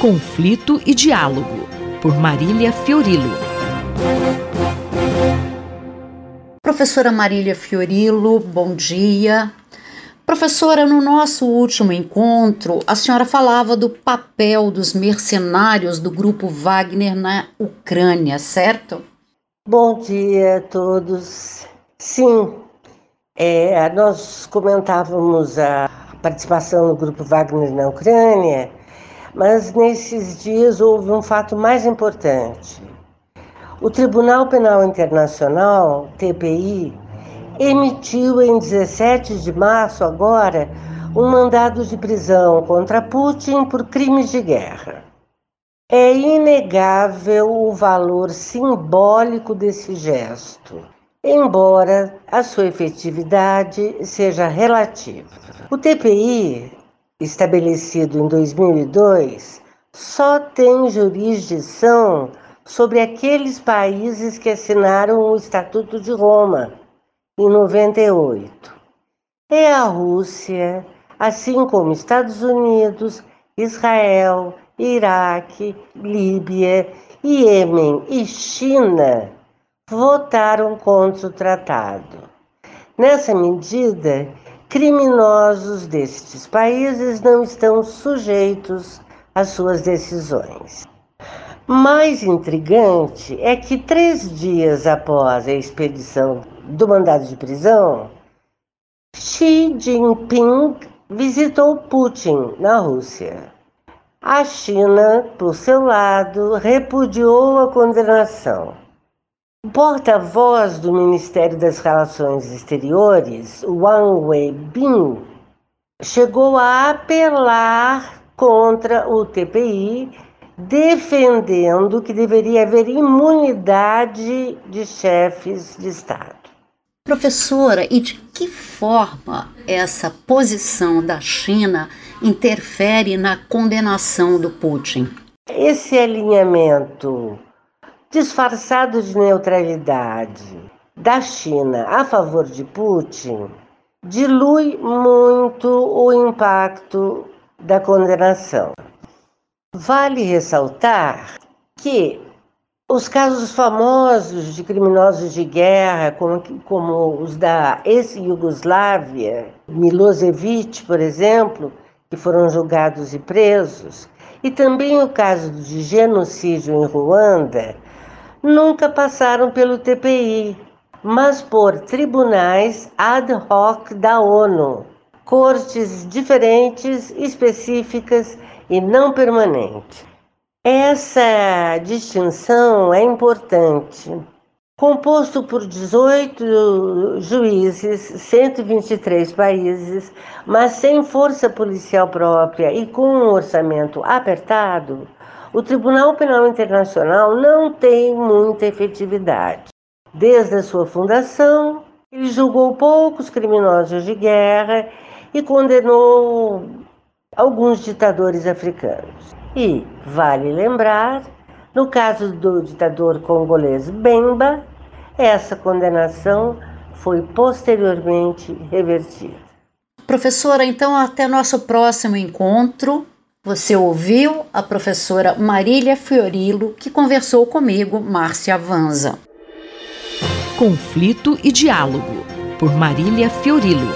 Conflito e Diálogo, por Marília Fiorilo. Professora Marília Fiorilo, bom dia. Professora, no nosso último encontro, a senhora falava do papel dos mercenários do grupo Wagner na Ucrânia, certo? Bom dia a todos. Sim, é, nós comentávamos a participação do grupo Wagner na Ucrânia mas nesses dias houve um fato mais importante. O Tribunal Penal Internacional, TPI, emitiu em 17 de março agora um mandado de prisão contra Putin por crimes de guerra. É inegável o valor simbólico desse gesto, embora a sua efetividade seja relativa. O TPI estabelecido em 2002, só tem jurisdição sobre aqueles países que assinaram o Estatuto de Roma em 98. É a Rússia, assim como Estados Unidos, Israel, Iraque, Líbia, Iêmen e China votaram contra o tratado. Nessa medida, criminosos destes países não estão sujeitos às suas decisões. Mais intrigante é que três dias após a expedição do mandado de prisão, Xi Jinping visitou Putin na Rússia. A China, por seu lado, repudiou a condenação. O porta-voz do Ministério das Relações Exteriores, Wang Weibin, chegou a apelar contra o TPI, defendendo que deveria haver imunidade de chefes de Estado. Professora, e de que forma essa posição da China interfere na condenação do Putin? Esse alinhamento disfarçado de neutralidade da China a favor de Putin dilui muito o impacto da condenação. Vale ressaltar que os casos famosos de criminosos de guerra, como, como os da ex-Yugoslávia, Milosevic, por exemplo, que foram julgados e presos, e também o caso de genocídio em Ruanda, nunca passaram pelo TPI, mas por tribunais ad hoc da ONU, cortes diferentes, específicas e não permanentes. Essa distinção é importante. Composto por 18 juízes, 123 países, mas sem força policial própria e com um orçamento apertado, o Tribunal Penal Internacional não tem muita efetividade. Desde a sua fundação, ele julgou poucos criminosos de guerra e condenou alguns ditadores africanos. E vale lembrar, no caso do ditador congolês Bemba, essa condenação foi posteriormente revertida. Professora, então até nosso próximo encontro. Você ouviu a professora Marília Fiorilo, que conversou comigo, Márcia Vanza. Conflito e Diálogo, por Marília Fiorilo.